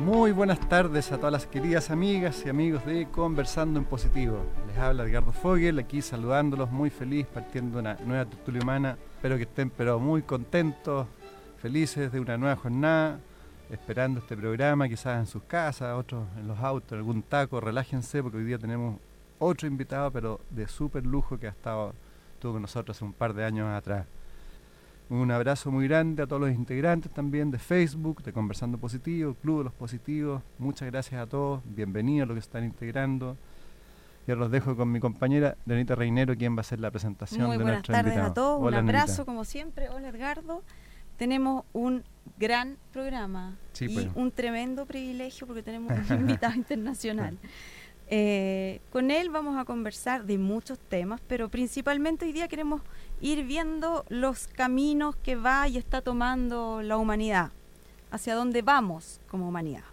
Muy buenas tardes a todas las queridas amigas y amigos de Conversando en Positivo. Les habla Edgardo Fogel, aquí saludándolos, muy feliz, partiendo una nueva tertulia humana. Espero que estén pero muy contentos, felices de una nueva jornada, esperando este programa, quizás en sus casas, otros en los autos, en algún taco, relájense porque hoy día tenemos otro invitado, pero de súper lujo que ha estado, con nosotros hace un par de años atrás. Un abrazo muy grande a todos los integrantes también de Facebook, de Conversando Positivo, Club de los Positivos. Muchas gracias a todos, bienvenidos a los que están integrando. Y ahora los dejo con mi compañera Lenita Reinero, quien va a hacer la presentación muy de buenas tardes invitado. a todos, Hola, un abrazo como siempre. Hola Edgardo. Tenemos un gran programa Sí, y pues. un tremendo privilegio porque tenemos un invitado internacional. Eh, con él vamos a conversar de muchos temas, pero principalmente hoy día queremos ir viendo los caminos que va y está tomando la humanidad, hacia dónde vamos como humanidad.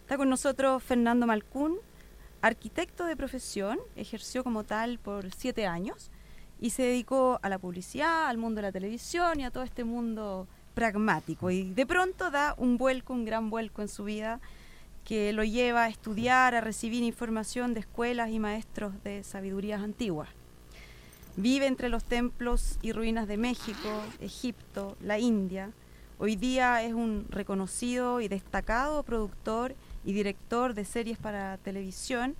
Está con nosotros Fernando Malcún, arquitecto de profesión, ejerció como tal por siete años y se dedicó a la publicidad, al mundo de la televisión y a todo este mundo pragmático. Y de pronto da un vuelco, un gran vuelco en su vida que lo lleva a estudiar, a recibir información de escuelas y maestros de sabidurías antiguas. Vive entre los templos y ruinas de México, Egipto, la India. Hoy día es un reconocido y destacado productor y director de series para televisión,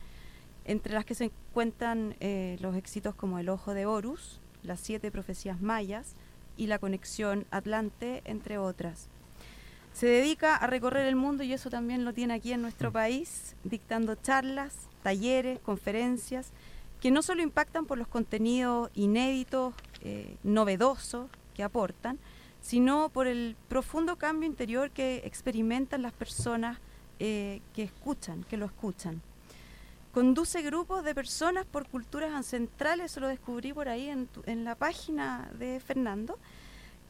entre las que se encuentran eh, los éxitos como El Ojo de Horus, Las Siete Profecías Mayas y La Conexión Atlante, entre otras. Se dedica a recorrer el mundo y eso también lo tiene aquí en nuestro país, dictando charlas, talleres, conferencias, que no solo impactan por los contenidos inéditos, eh, novedosos que aportan, sino por el profundo cambio interior que experimentan las personas eh, que escuchan, que lo escuchan. Conduce grupos de personas por culturas ancestrales, eso lo descubrí por ahí en, tu- en la página de Fernando,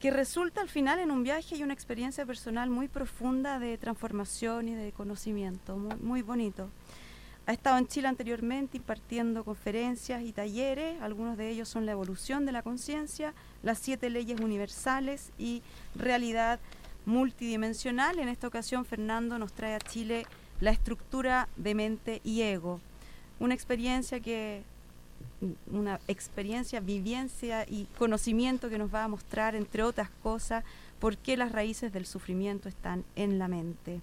que resulta al final en un viaje y una experiencia personal muy profunda de transformación y de conocimiento, muy, bonito. Ha estado en Chile anteriormente impartiendo conferencias y talleres, algunos de ellos son la evolución de la conciencia, las siete leyes universales y realidad multidimensional. En esta ocasión Fernando nos trae a Chile la estructura de mente y ego, una experiencia que una experiencia, vivencia y conocimiento que nos va a mostrar, entre otras cosas, por qué las raíces del sufrimiento están en la mente.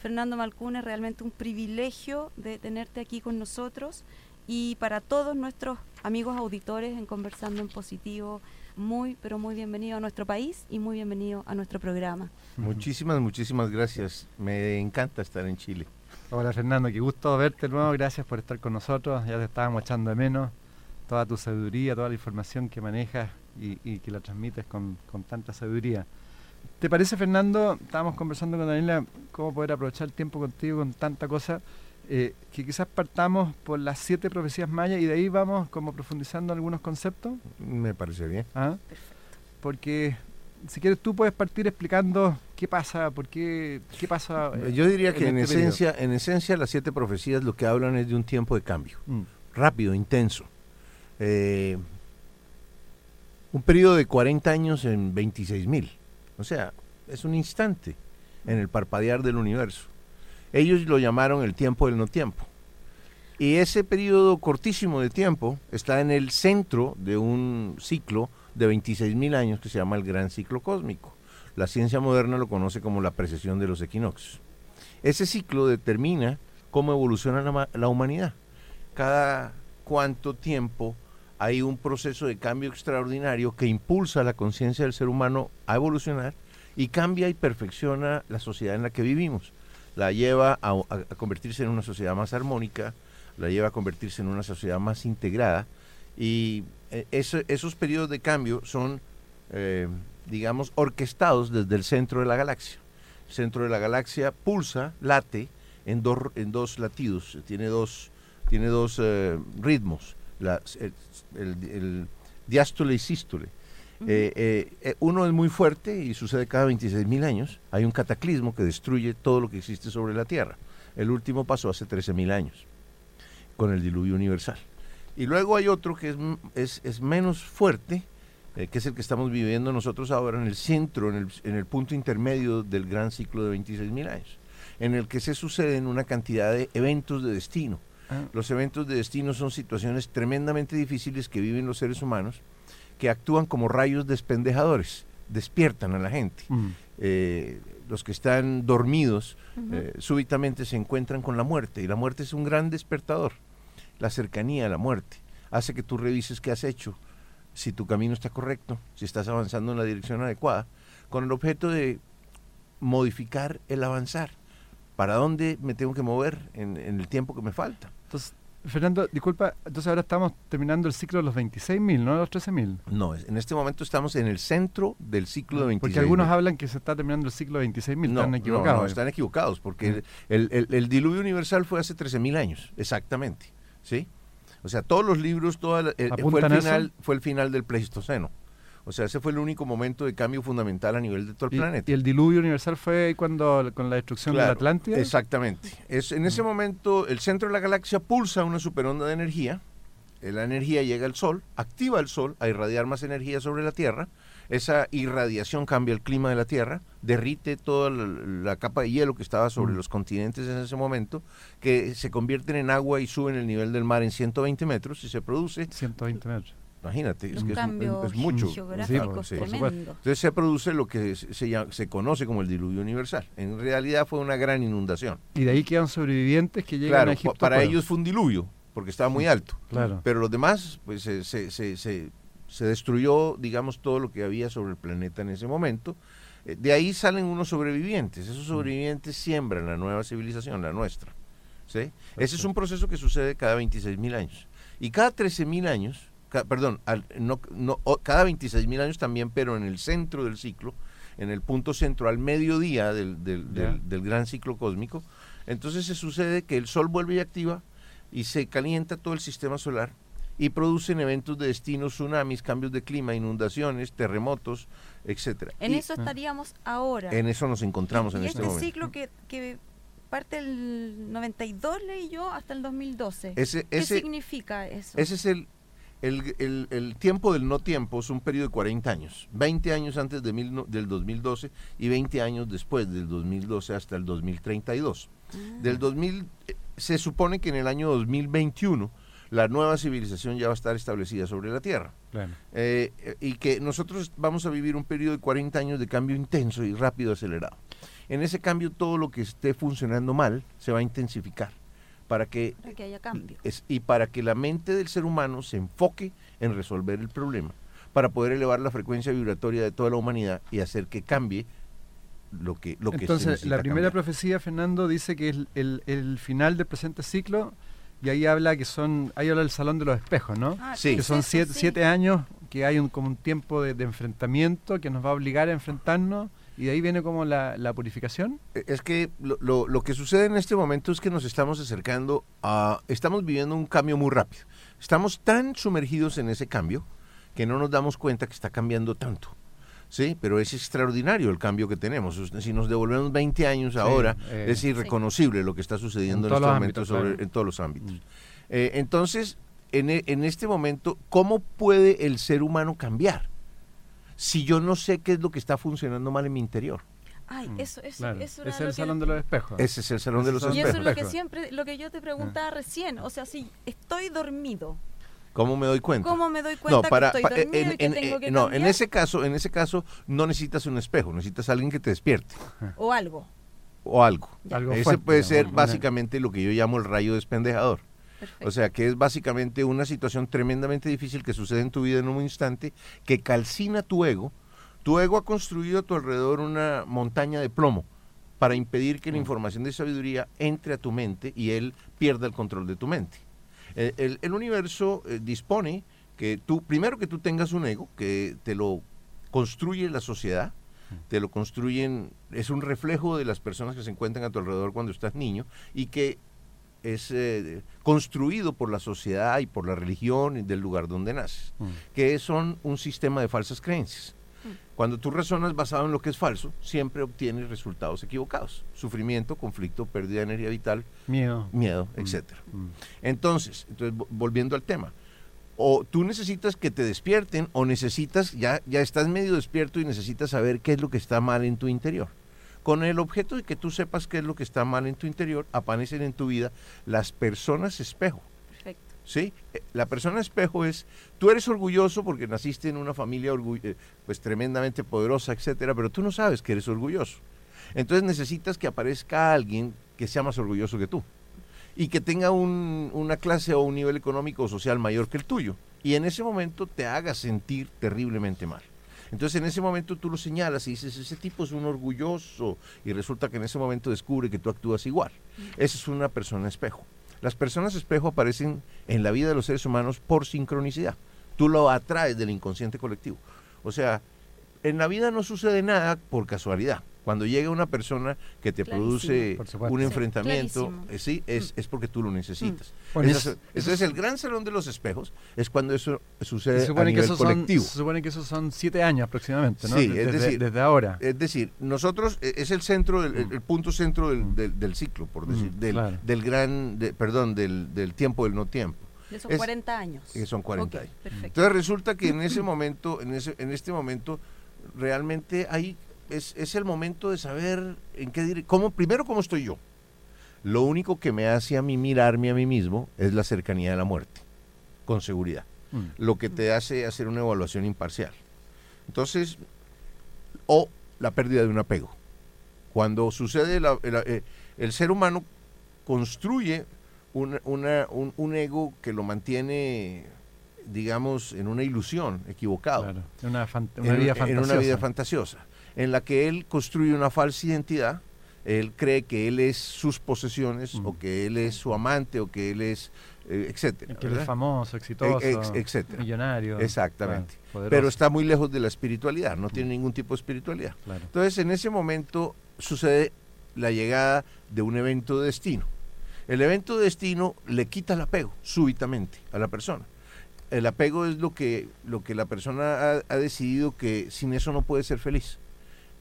Fernando Malcún, es realmente un privilegio de tenerte aquí con nosotros y para todos nuestros amigos auditores en Conversando en Positivo, muy, pero muy bienvenido a nuestro país y muy bienvenido a nuestro programa. Muchísimas, muchísimas gracias. Me encanta estar en Chile. Hola Fernando, qué gusto verte de nuevo, gracias por estar con nosotros, ya te estábamos echando de menos, toda tu sabiduría, toda la información que manejas y, y que la transmites con, con tanta sabiduría. ¿Te parece Fernando? Estábamos conversando con Daniela cómo poder aprovechar el tiempo contigo con tanta cosa, eh, que quizás partamos por las siete profecías mayas y de ahí vamos como profundizando algunos conceptos. Me parece bien. ¿ah? Porque si quieres tú puedes partir explicando qué pasa, por qué, qué pasa. Yo diría que en, este periodo. esencia, en esencia las siete profecías lo que hablan es de un tiempo de cambio, Mm. rápido, intenso. Eh, un periodo de 40 años en 26 mil. O sea, es un instante en el parpadear del universo. Ellos lo llamaron el tiempo del no tiempo. Y ese periodo cortísimo de tiempo está en el centro de un ciclo de 26 mil años que se llama el gran ciclo cósmico. La ciencia moderna lo conoce como la precesión de los equinoccios. Ese ciclo determina cómo evoluciona la, ma- la humanidad. Cada cuánto tiempo hay un proceso de cambio extraordinario que impulsa la conciencia del ser humano a evolucionar y cambia y perfecciona la sociedad en la que vivimos. La lleva a convertirse en una sociedad más armónica, la lleva a convertirse en una sociedad más integrada y eh, eso- esos periodos de cambio son, eh, digamos, orquestados desde el centro de la galaxia. centro de la galaxia, pulsa, late en dos, en dos latidos, tiene dos, tiene dos eh, ritmos, la- el, el- el diástole y sístole. Eh, eh, eh, uno es muy fuerte y sucede cada 26 mil años. Hay un cataclismo que destruye todo lo que existe sobre la Tierra. El último pasó hace 13 mil años, con el diluvio universal. Y luego hay otro que es, es, es menos fuerte, eh, que es el que estamos viviendo nosotros ahora en el centro, en el, en el punto intermedio del gran ciclo de 26 mil años, en el que se suceden una cantidad de eventos de destino. Ah, Los eventos de destino son situaciones tremendamente difíciles que viven los seres humanos, que actúan como rayos despendejadores, despiertan a la gente. Eh, los que están dormidos eh, súbitamente se encuentran con la muerte y la muerte es un gran despertador. La cercanía a la muerte hace que tú revises qué has hecho, si tu camino está correcto, si estás avanzando en la dirección adecuada, con el objeto de modificar el avanzar. ¿Para dónde me tengo que mover en, en el tiempo que me falta? Entonces, Fernando, disculpa, entonces ahora estamos terminando el ciclo de los 26.000, no de los 13.000. No, en este momento estamos en el centro del ciclo de 26. Porque algunos hablan que se está terminando el ciclo de 26.000, no, están no, equivocados. no, están equivocados, porque el, el- el- el diluvio universal fue hace 13.000 años, exactamente, ¿sí? O sea, todos los libros, toda la- el- fue, ¿Apuntan el final, fue el final del Pleistoceno. O sea, ese fue el único momento de cambio fundamental a nivel de todo el y, planeta. y el diluvio universal fue cuando con la destrucción de la Atlántida. Exactamente. Es, en ese momento, el centro de la galaxia pulsa una superonda de energía. eh, La energía llega al Sol, activa el Sol a irradiar más energía sobre la Tierra. Esa irradiación cambia el clima de la Tierra, derrite toda la, la capa de hielo que estaba sobre Mm. los continentes en ese momento, que se convierten en agua y suben el nivel del mar en 120 metros y se produce, 120 metros. imagínate, es un que es- cambio es, mucho. geográfico Sí, por tremendo. Entonces se produce lo que se, se llama- se conoce como el diluvio universal. En realidad fue una gran inundación. Y de ahí quedan sobrevivientes que llegan Claro, a Egipto. para bueno, ellos fue un diluvio, porque estaba muy alto. Claro. Pero los demás, pues se, se, se, destruyó, digamos, todo lo que había sobre el planeta en ese momento. Eh, De ahí salen unos sobrevivientes. Esos sobrevivientes siembran la nueva civilización, la nuestra. ¿sí? Ese es un proceso que sucede cada 26 mil años. Y cada 13 mil años, ca- perdón, al- no, no, cada 26 mil años también, pero en el centro del ciclo, en el punto centro, al mediodía del, del- del gran ciclo cósmico, entonces se sucede que el Sol vuelve y activa y se calienta todo el sistema solar y producen eventos de destino, tsunamis, cambios de clima, inundaciones, terremotos, etcétera. En Y eso estaríamos ahora. en eso nos encontramos en y este, este momento. ciclo que, que parte del 92, leí yo, hasta el 2012. Ese, ¿Qué ese, significa eso? ese es el, el, el- el tiempo del no tiempo, es un periodo de 40 años. 20 años antes de mil del 2012 y 20 años después del 2012 hasta el 2032. Ah. Del 2000, eh, se supone que en el año 2021 la nueva civilización ya va a estar establecida sobre la Tierra. Claro. Eh, y que nosotros vamos a vivir un periodo de 40 años de cambio intenso y rápido acelerado. En ese cambio todo lo que esté funcionando mal se va a intensificar para que Para que haya cambio. es, y para que la mente del ser humano se enfoque en resolver el problema, para poder elevar la frecuencia vibratoria de toda la humanidad y hacer que cambie lo que lo que se Entonces, la primera cambiar. profecía, Fernando, dice que es el, el final del presente ciclo y ahí habla que son, ahí habla del salón de los espejos, ¿no? Ah, Sí. ¿qué que son siete, Sí. siete años, que hay un, como un tiempo de, de enfrentamiento que nos va a obligar a enfrentarnos y de ahí viene como la, la purificación. Eh, Es que lo, lo- lo que sucede en este momento es que nos estamos acercando a... Estamos viviendo un cambio muy rápido. Estamos tan sumergidos en ese cambio que no nos damos cuenta que está cambiando tanto. Sí, pero es extraordinario el cambio que tenemos. Si nos devolvemos 20 años ahora, eh, es irreconocible lo que está sucediendo En en, todos este los momento ámbitos, sobre- claro. en todos los ámbitos. Mm. Eh, entonces, en, e- en este momento, ¿cómo puede el ser humano cambiar? Si yo no sé qué es lo que está funcionando mal en mi interior. Ay, Mm, eso, eso, claro. eso era es lo el que- salón de los espejos. Ese es el salón de los es el Y eso es espejos. lo que siempre, lo que yo te preguntaba recién. O sea, si estoy dormido, ¿Cómo me doy cuenta? ¿cómo me doy cuenta no, para, que estoy dormido en, y que en- tengo eh, que no, en ese caso, en ese caso no necesitas un espejo, necesitas alguien que te despierte O algo. o algo. Algo Ese fuerte, puede ser básicamente lo que yo llamo el rayo despendejador. Perfecto. O sea, que es básicamente una situación tremendamente difícil que sucede en tu vida en un instante, que calcina tu ego. Tu ego ha construido a tu alrededor una montaña de plomo para impedir que la Mm. información de sabiduría entre a tu mente y él pierda el control de tu mente. Eh, El, el universo eh, dispone que tú, primero que tú tengas un ego, que te lo construye la sociedad, te lo construyen, es un reflejo de las personas que se encuentran a tu alrededor cuando estás niño y que es eh, construido por la sociedad y por la religión y del lugar donde naces, Mm. que son un sistema de falsas creencias. Cuando tú razonas basado en lo que es falso, siempre obtienes resultados equivocados. Sufrimiento, conflicto, pérdida de energía vital, Miedo. miedo, Mm. etcétera. Mm. Entonces, entonces, vo- volviendo al tema, o tú necesitas que te despierten o necesitas, ya, ya estás medio despierto y necesitas saber qué es lo que está mal en tu interior. Con el objeto de que tú sepas qué es lo que está mal en tu interior, aparecen en tu vida las personas espejo. ¿Sí? Eh, La persona espejo es, tú eres orgulloso porque naciste en una familia eh, pues tremendamente poderosa, etcétera, pero tú no sabes que eres orgulloso. Entonces necesitas que aparezca alguien que sea más orgulloso que tú y que tenga un- una clase o un nivel económico o social mayor que el tuyo y en ese momento te haga sentir terriblemente mal. Entonces en ese momento tú lo señalas y dices, ese tipo es un orgulloso y resulta que en ese momento descubre que tú actúas igual. Esa es una persona espejo. Las personas espejo aparecen en la vida de los seres humanos por sincronicidad. Tú lo atraes del inconsciente colectivo. O sea, en la vida no sucede nada por casualidad. Cuando llega una persona que te Clarísimo. produce un enfrentamiento, eh, sí, es, es porque tú lo necesitas. Bueno, Esas- es- entonces, el gran salón de los espejos es cuando eso sucede Se a que son, colectivo. se supone que esos son siete años aproximadamente, ¿no? Sí, De- es desde, decir, desde ahora. Es decir, nosotros eh, es el centro, el, el punto centro del, Mm. del- del ciclo, por Mm, decir, del, claro. del gran, de- perdón, del, del tiempo del no tiempo, De esos Es- 40 años. que son 40 Ok, años. perfecto. Entonces resulta que en ese momento, en ese, en este momento, realmente ahí es, es el momento de saber en qué dire- cómo, primero cómo estoy yo. Lo único que me hace a mí mirarme a mí mismo es la cercanía de la muerte, con seguridad. Mm. Lo que te hace hacer una evaluación imparcial. Entonces, o la pérdida de un apego. Cuando sucede la- el, eh, el ser humano construye una- una- un, un ego que lo mantiene, digamos, en una ilusión, equivocado Claro, en una, una en, vida en una vida fantasiosa, en la que él construye una falsa identidad, él cree que él es sus posesiones, Mm. o que él es su amante, o que él es, eh, etcétera. que él es famoso, exitoso, ex- etcétera. millonario. Exactamente. claro, Pero está muy lejos de la espiritualidad, no tiene ningún tipo de espiritualidad. claro. Entonces, en ese momento sucede la llegada de un evento de destino. El evento de destino le quita el apego súbitamente a la persona. El apego es lo que, lo que la persona ha, ha decidido que sin eso no puede ser feliz.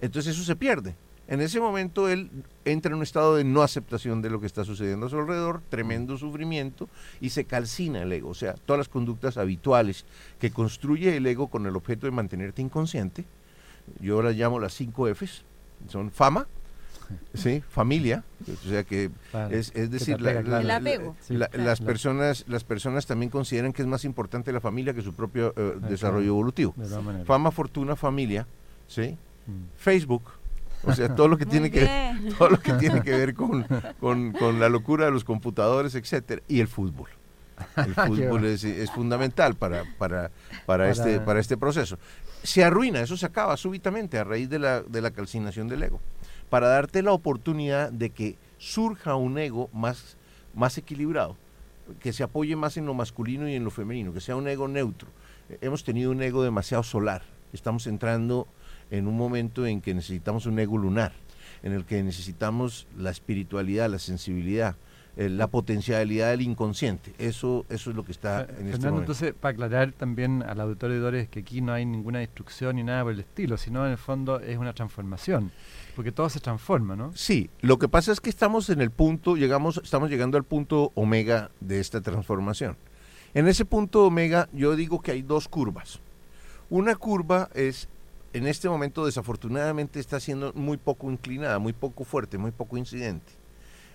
Entonces eso se pierde. En ese momento él entra en un estado de no aceptación de lo que está sucediendo a su alrededor, tremendo sufrimiento, y se calcina el ego. O sea, todas las conductas habituales que construye el ego con el objeto de mantenerte inconsciente, yo las llamo las cinco Fs, son fama, sí, familia, o sea que claro. es, es decir, apega, la- claro. la- El la- apego. Sí, la- claro. las La- personas las personas también consideran que es más importante la familia que su propio eh, desarrollo evolutivo. De todas maneras. Fama, fortuna, familia, sí. Facebook, o sea, todo lo que tiene que todo lo que tiene que ver con, con- con la locura de los computadores, etcétera, y el fútbol. El fútbol es, es fundamental para, para, para, Para- este, para este proceso. Se arruina, eso se acaba súbitamente a raíz de la, de la calcinación del ego, para darte la oportunidad de que surja un ego más, más equilibrado, que se apoye más en lo masculino y en lo femenino, que sea un ego neutro. Hemos tenido un ego demasiado solar, estamos entrando en un momento en que necesitamos un ego lunar, en el que necesitamos la espiritualidad, la sensibilidad, eh, la potencialidad del inconsciente. Eso, eso es lo que está en este momento. entonces, para aclarar también al auditorio de Dores que aquí no hay ninguna destrucción ni nada por el estilo, sino en el fondo es una transformación, porque todo se transforma, ¿no? Sí, lo que pasa es que estamos en el punto, llegamos, estamos llegando al punto omega de esta transformación. En ese punto omega yo digo que hay dos curvas. Una curva es, en este momento desafortunadamente está siendo muy poco inclinada, muy poco fuerte, muy poco incidente.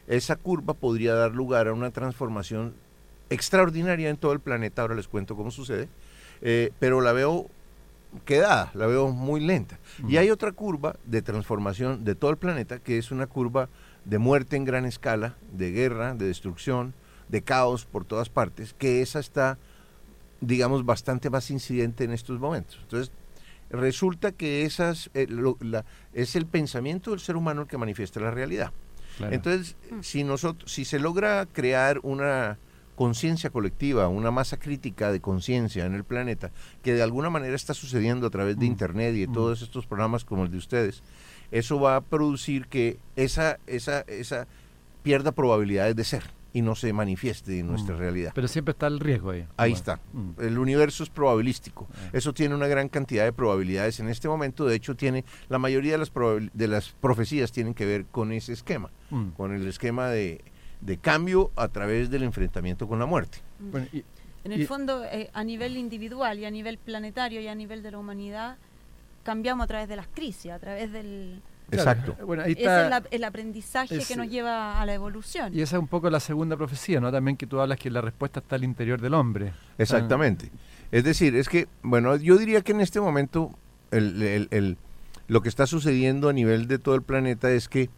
Esa curva podría dar lugar a una transformación extraordinaria en todo el planeta, ahora les cuento cómo sucede, eh, pero la veo quedada, la veo muy lenta. Y hay otra curva de transformación de todo el planeta, que es una curva de muerte en gran escala, de guerra, de destrucción, de caos por todas partes, que esa está, digamos, bastante más incidente en estos momentos. Entonces, resulta que esas, eh, lo- la- es el pensamiento del ser humano el que manifiesta la realidad. Claro. Entonces, si nosotros, si se logra crear una, conciencia colectiva, una masa crítica de conciencia en el planeta, que de alguna manera está sucediendo a través de Mm. Internet y de Mm. todos estos programas como el de ustedes, eso va a producir que esa, esa, esa pierda probabilidades de ser y no se manifieste en nuestra Mm. realidad. Pero siempre está el riesgo ahí. Ahí Bueno, está. mm. El universo es probabilístico. Ah. Eso tiene una gran cantidad de probabilidades en este momento. De hecho, tiene la mayoría de las, de las profecías tienen que ver con ese esquema, Mm. con el esquema de, de cambio a través del enfrentamiento con la muerte. Bueno, y- En el Y- fondo, eh, a nivel individual y a nivel planetario y a nivel de la humanidad, cambiamos a través de las crisis, a través del... claro, Exacto. Bueno, ahí Ese está. es la- el aprendizaje es- que nos lleva a la evolución. Y esa es un poco la segunda profecía, ¿no? También que tú hablas que la respuesta está al interior del hombre. Exactamente. Es decir, es que, bueno, yo diría que en este momento el- el- el- lo que está sucediendo a nivel de todo el planeta es que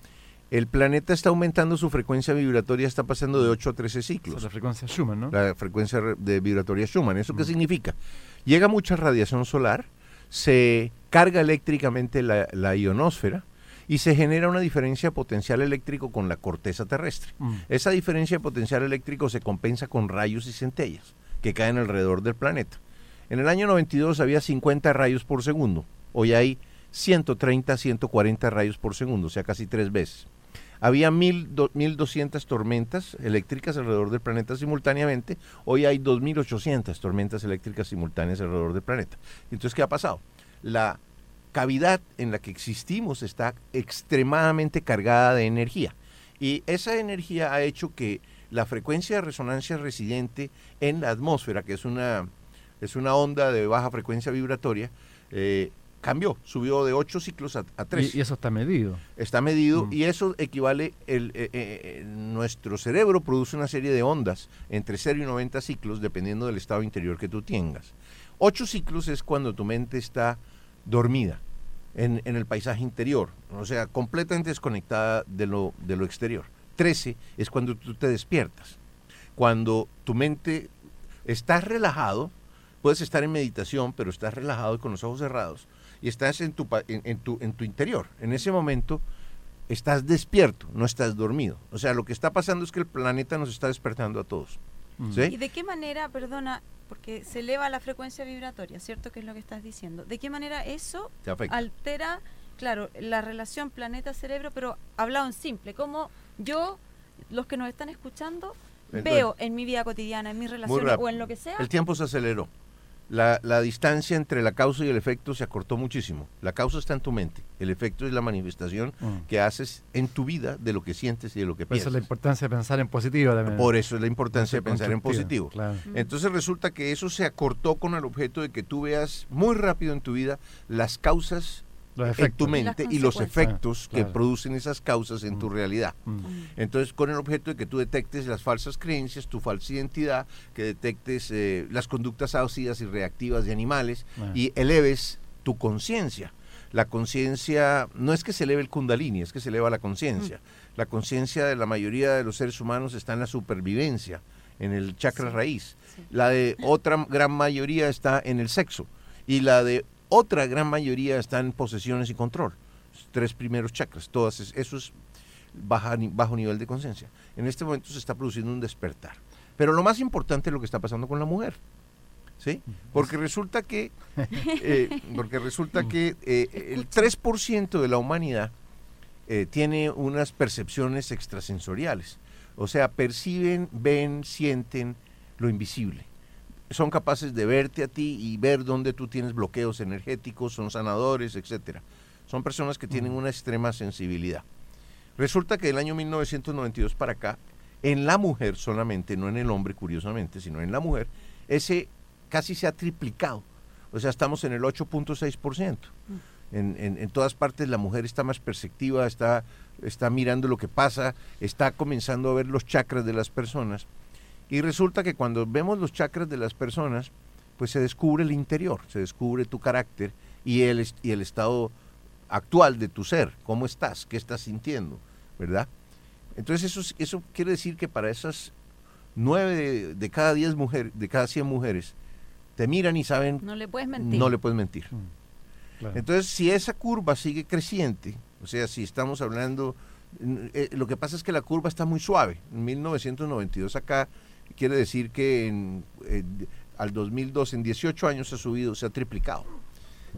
el planeta está aumentando su frecuencia vibratoria, está pasando de 8 a 13 Esa ciclos. es la frecuencia Schumann, ¿no? la frecuencia re- de vibratoria Schumann. ¿Eso qué Mm. significa? Llega mucha radiación solar, se carga eléctricamente la, la ionosfera y se genera una diferencia de potencial eléctrico con la corteza terrestre. Mm. Esa diferencia de potencial eléctrico se compensa con rayos y centellas que caen alrededor del planeta. En el año 92 había 50 rayos por segundo, hoy hay 130, 140 rayos por segundo, o sea, casi tres veces. Había mil do- 1.200 tormentas eléctricas alrededor del planeta simultáneamente. Hoy hay 2.800 tormentas eléctricas simultáneas alrededor del planeta. Entonces, ¿qué ha pasado? La cavidad en la que existimos está extremadamente cargada de energía. Y esa energía ha hecho que la frecuencia de resonancia residente en la atmósfera, que es una, es una onda de baja frecuencia vibratoria, eh, cambió, subió de 8 ciclos a, a 3 Y, y eso está medido. está medido Mm. y eso equivale, el, eh, eh, eh, nuestro cerebro produce una serie de ondas entre 0 y 90 ciclos dependiendo del estado interior que tú tengas. 8 ciclos es cuando tu mente está dormida en, en el paisaje interior, o sea, completamente desconectada de lo, de lo exterior. 13 es cuando tú te despiertas, cuando tu mente estás relajado, puedes estar en meditación, pero estás relajado y con los ojos cerrados y estás en tu, en tu, en tu interior. En ese momento estás despierto, no estás dormido. O sea, lo que está pasando es que el planeta nos está despertando a todos. Mm. ¿Sí? ¿Y de qué manera, perdona, porque se eleva la frecuencia vibratoria, ¿cierto? Que es lo que estás diciendo. ¿De qué manera eso altera, claro, la relación planeta-cerebro, pero hablado en simple, como yo, los que nos están escuchando, Entonces, veo en mi vida cotidiana, en mis relaciones o en lo que sea, El tiempo se aceleró. La, la distancia entre la causa y el efecto se acortó muchísimo. La causa está en tu mente. El efecto es la manifestación Mm. que haces en tu vida de lo que sientes y de lo que Por eso piensas. la importancia de pensar en positivo también. Por eso es la importancia de pensar en positivo. Claro. Entonces resulta que eso se acortó con el objeto de que tú veas muy rápido en tu vida las causas en efectos. tu mente y los efectos Ah, que producen esas causas en tu Mm. realidad. Mm. Mm. Entonces, con el objeto de que tú detectes las falsas creencias, tu falsa identidad, que detectes eh, las conductas ácidas y reactivas de animales Ah. y eleves tu conciencia. La conciencia no es que se eleve el kundalini, es que se eleva la conciencia. La conciencia de la mayoría de los seres humanos está en la supervivencia, en el chakra Sí. raíz. Sí. La de otra gran mayoría está en el sexo y la de otra gran mayoría está en posesiones y control. Tres primeros chakras, todas es- eso es baja, bajo nivel de conciencia. En este momento se está produciendo un despertar. Pero lo más importante es lo que está pasando con la mujer. ¿Sí? Porque resulta que, eh, porque resulta que eh, el 3% de la humanidad eh, tiene unas percepciones extrasensoriales. O sea, perciben, ven, sienten lo invisible. Son capaces de verte a ti y ver dónde tú tienes bloqueos energéticos, son sanadores, etcétera. Son personas que tienen una extrema sensibilidad. Resulta que del año 1992 para acá, en la mujer solamente, no en el hombre curiosamente, sino en la mujer, ese casi se ha triplicado. O sea, estamos en el 8.6%. En, en, en todas partes la mujer está más perceptiva, está, está mirando lo que pasa, está comenzando a ver los chakras de las personas. Y resulta que cuando vemos los chakras de las personas, pues se descubre el interior, se descubre tu carácter y el, y el estado actual de tu ser, cómo estás, qué estás sintiendo, ¿verdad? Entonces eso, es- eso quiere decir que para esas nueve de, de cada diez mujeres, de cada cien mujeres, te miran y saben, no le puedes mentir. no le puedes mentir. Mm. Claro. Entonces, si esa curva sigue creciente, o sea, si estamos hablando, eh, lo que pasa es que la curva está muy suave. En 1992 acá quiere decir que en, al 2002, en 18 años, ha subido, se ha triplicado.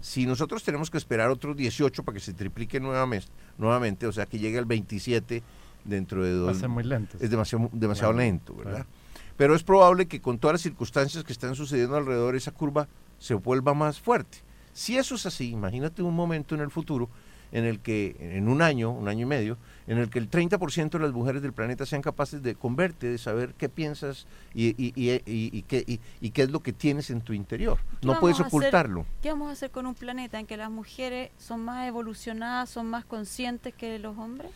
Si nosotros tenemos que esperar otros 18 para que se triplique nuevamente, nuevamente o sea, que llegue al 27 dentro de dos... Va a ser muy lento. Es demasiado, demasiado lento, ¿verdad? Pero es probable que con todas las circunstancias que están sucediendo alrededor, esa curva se vuelva más fuerte. Si eso es así, imagínate un momento en el futuro en el que, en un año, un año y medio, en el que el 30% de las mujeres del planeta sean capaces de converte, de saber qué piensas y, y, y, y qué, y, qué es lo que tienes en tu interior. No puedes ocultarlo. ¿Qué vamos a hacer con un planeta en que las mujeres son más evolucionadas, son más conscientes que los hombres?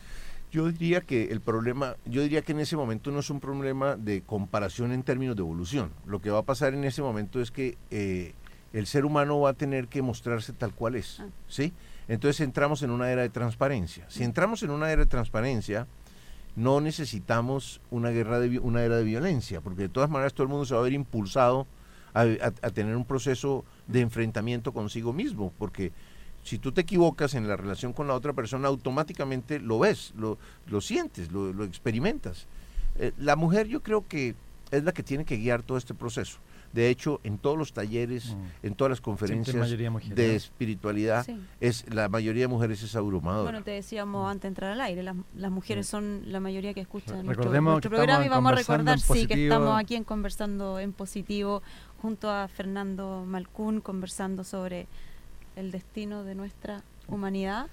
Yo diría que el problema, yo diría que en ese momento no es un problema de comparación en términos de evolución. Lo que va a pasar en ese momento es que eh, el ser humano va a tener que mostrarse tal cual es, ah. ¿sí? Entonces entramos en una era de transparencia. Si entramos en una era de transparencia, no necesitamos una guerra de una era de violencia, porque de todas maneras todo el mundo se va a ver impulsado a, tener un proceso de enfrentamiento consigo mismo, porque si tú te equivocas en la relación con la otra persona, automáticamente lo ves, lo, lo sientes, lo, experimentas. Eh, la mujer yo creo que es la que tiene que guiar todo este proceso. De hecho, en todos los talleres, mm. en todas las conferencias de espiritualidad, es la mayoría de mujeres es abrumadora. Bueno, te decíamos antes de entrar al aire, las, mujeres son la mayoría que escuchan nuestro, programa y vamos a recordar, sí, que estamos aquí en Conversando en Positivo junto a Fernando Malcún, conversando sobre el destino de nuestra humanidad.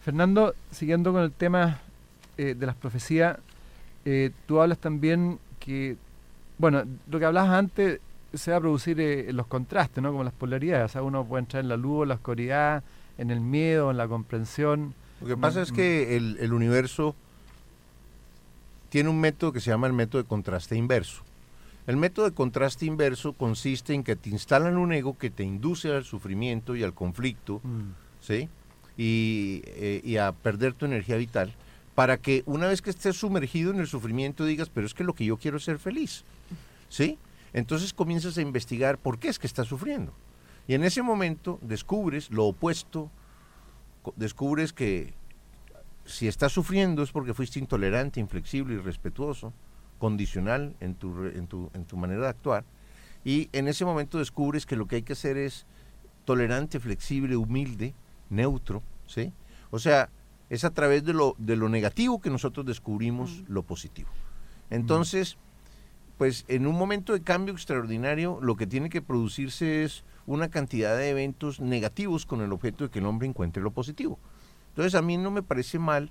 Fernando, siguiendo con el tema eh, de las profecías, eh, tú hablas también que, bueno, lo que hablabas antes se va a producir eh, los contrastes, ¿no? Como las polaridades. O sea, uno puede entrar en la luz, en la oscuridad, en el miedo, en la comprensión. Lo que pasa es que el, el, universo tiene un método que se llama el método de contraste inverso. El método de contraste inverso consiste en que te instalan un ego que te induce al sufrimiento y al conflicto, mm. ¿sí? Y, eh, y a perder tu energía vital, para que una vez que estés sumergido en el sufrimiento digas, pero es que lo que yo quiero es ser feliz, ¿sí? Entonces comienzas a investigar por qué es que estás sufriendo. Y en ese momento descubres lo opuesto, descubres que si estás sufriendo es porque fuiste intolerante, inflexible, irrespetuoso, condicional en tu, en tu, en tu manera de actuar. Y en ese momento descubres que lo que hay que hacer es tolerante, flexible, humilde, neutro, ¿sí? O sea, es a través de lo, de lo negativo que nosotros descubrimos mm. lo positivo. Entonces, pues en un momento de cambio extraordinario lo que tiene que producirse es una cantidad de eventos negativos con el objeto de que el hombre encuentre lo positivo. Entonces a mí no me parece mal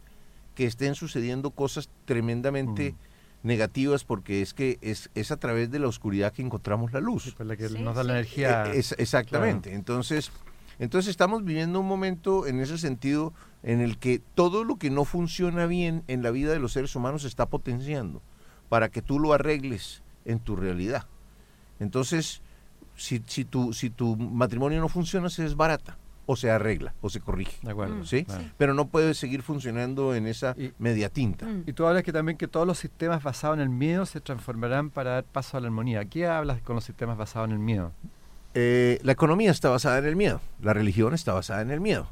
que estén sucediendo cosas tremendamente mm. negativas porque es que es, es a través de la oscuridad que encontramos la luz. Pues la que nos da la energía. E, exactamente. Entonces, entonces estamos viviendo un momento en ese sentido en el que todo lo que no funciona bien en la vida de los seres humanos se está potenciando para que tú lo arregles en tu realidad. Entonces, si, si, tu, si tu matrimonio no funciona, se desbarata o se arregla o se corrige. De acuerdo. ¿sí? Pero no puede seguir funcionando en esa media tinta. Y tú hablas que también que todos los sistemas basados en el miedo se transformarán para dar paso a la armonía. ¿Qué hablas con los sistemas basados en el miedo? Eh, la economía está basada en el miedo, la religión está basada en el miedo,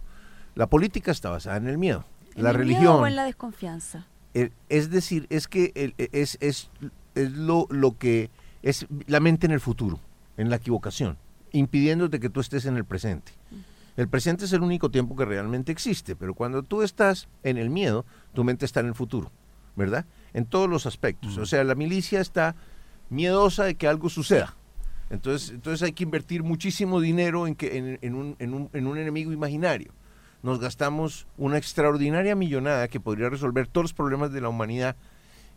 la política está basada en el miedo. ¿En la el religión miedo o en la desconfianza. Eh, es decir, es que e, es, es, es lo, lo, que es la mente en el futuro, en la equivocación, impidiéndote que tú estés en el presente. El presente es el único tiempo que realmente existe, pero cuando tú estás en el miedo, tu mente está en el futuro, ¿verdad? En todos los aspectos. O sea, la milicia está miedosa de que algo suceda. Entonces, entonces hay que invertir muchísimo dinero en, que, en, un, en, un, en un enemigo imaginario nos gastamos una extraordinaria millonada que podría resolver todos los problemas de la humanidad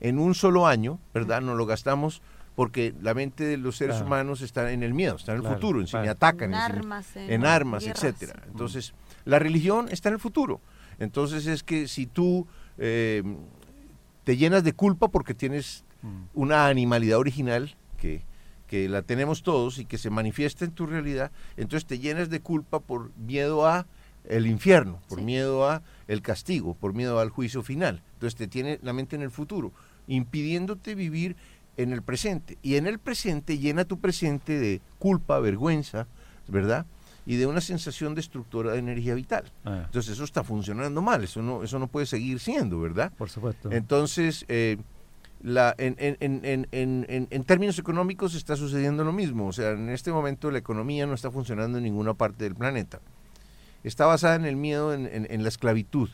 en un solo año, ¿verdad? Nos lo gastamos porque la mente de los seres humanos está en el miedo, está en el futuro, en si me atacan, en, armas, en, armas, etcétera. Entonces, la religión está en el futuro. Entonces es que si tú eh, te llenas de culpa porque tienes mm. una animalidad original que, que la tenemos todos y que se manifiesta en tu realidad, entonces te llenas de culpa por miedo a el infierno, por miedo a el castigo, por miedo al juicio final. Entonces te tiene la mente en el futuro, impidiéndote vivir en el presente. Y en el presente llena tu presente de culpa, vergüenza, ¿verdad? Y de una sensación destructora de energía vital. Ah. Entonces eso está funcionando mal, eso no, eso no puede seguir siendo, ¿verdad? Por supuesto. Entonces, eh, la, en, en, en, en, en términos económicos está sucediendo lo mismo. O sea, en este momento la economía no está funcionando en ninguna parte del planeta. Está basada en el miedo, en, la esclavitud,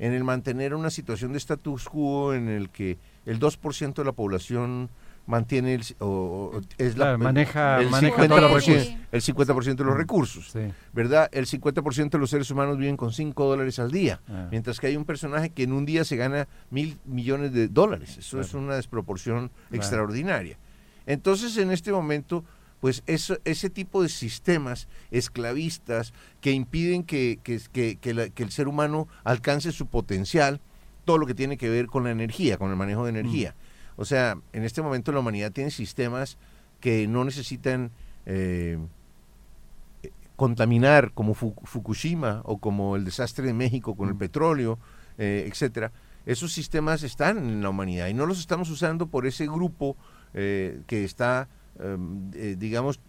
en el mantener una situación de status quo en el que el 2% de la población mantiene el, o, es la, maneja, el, maneja 50%, el 50% de los recursos, ¿verdad? El 50% de los seres humanos viven con 5 dólares al día, ah. mientras que hay un personaje que en un día se gana mil millones de dólares. Eso es una desproporción extraordinaria. Entonces, en este momento, pues eso, ese tipo de sistemas esclavistas que impiden que, que, que, que, el ser humano alcance su potencial, todo lo que tiene que ver con la energía, con el manejo de energía. Mm. O sea, en este momento la humanidad tiene sistemas que no necesitan eh, contaminar como Fukushima o como el desastre de México con el mm. petróleo, eh, etcétera. Esos sistemas están en la humanidad y no los estamos usando por ese grupo eh, que está, em, digamos,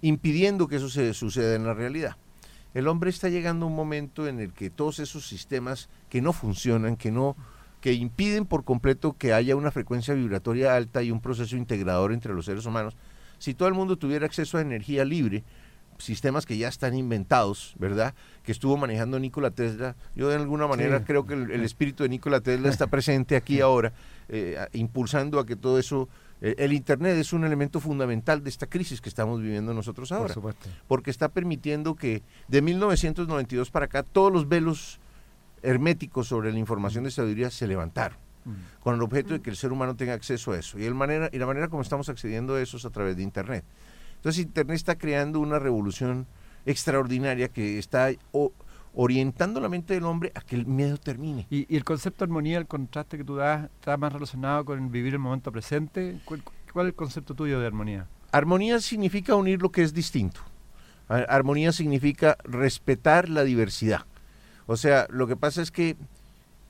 impidiendo que eso se suceda en la realidad. El hombre está llegando a un momento en el que todos esos sistemas que no funcionan, que no que impiden por completo que haya una frecuencia vibratoria alta y un proceso integrador entre los seres humanos. Si todo el mundo tuviera acceso a energía libre, sistemas que ya están inventados, ¿verdad? Que estuvo manejando Nikola Tesla. Yo de alguna manera creo que el, espíritu de Nikola Tesla está presente aquí ahora, eh, impulsando a que todo eso... Eh, el Internet es un elemento fundamental de esta crisis que estamos viviendo nosotros ahora. porque está permitiendo que de 1992 para acá todos los velos herméticos sobre la información de sabiduría se levantaron mm. con el objeto de que el ser humano tenga acceso a eso. Y, el manera, y la manera como estamos accediendo a eso es a través de Internet. Entonces Internet está creando una revolución extraordinaria que está orientando la mente del hombre a que el miedo termine. ¿Y, el concepto de armonía, el contraste que tú das, está más relacionado con vivir el momento presente? ¿Cuál, ¿Cuál, es el concepto tuyo de armonía? Armonía significa unir lo que es distinto. Armonía significa respetar la diversidad. O sea, lo que pasa es que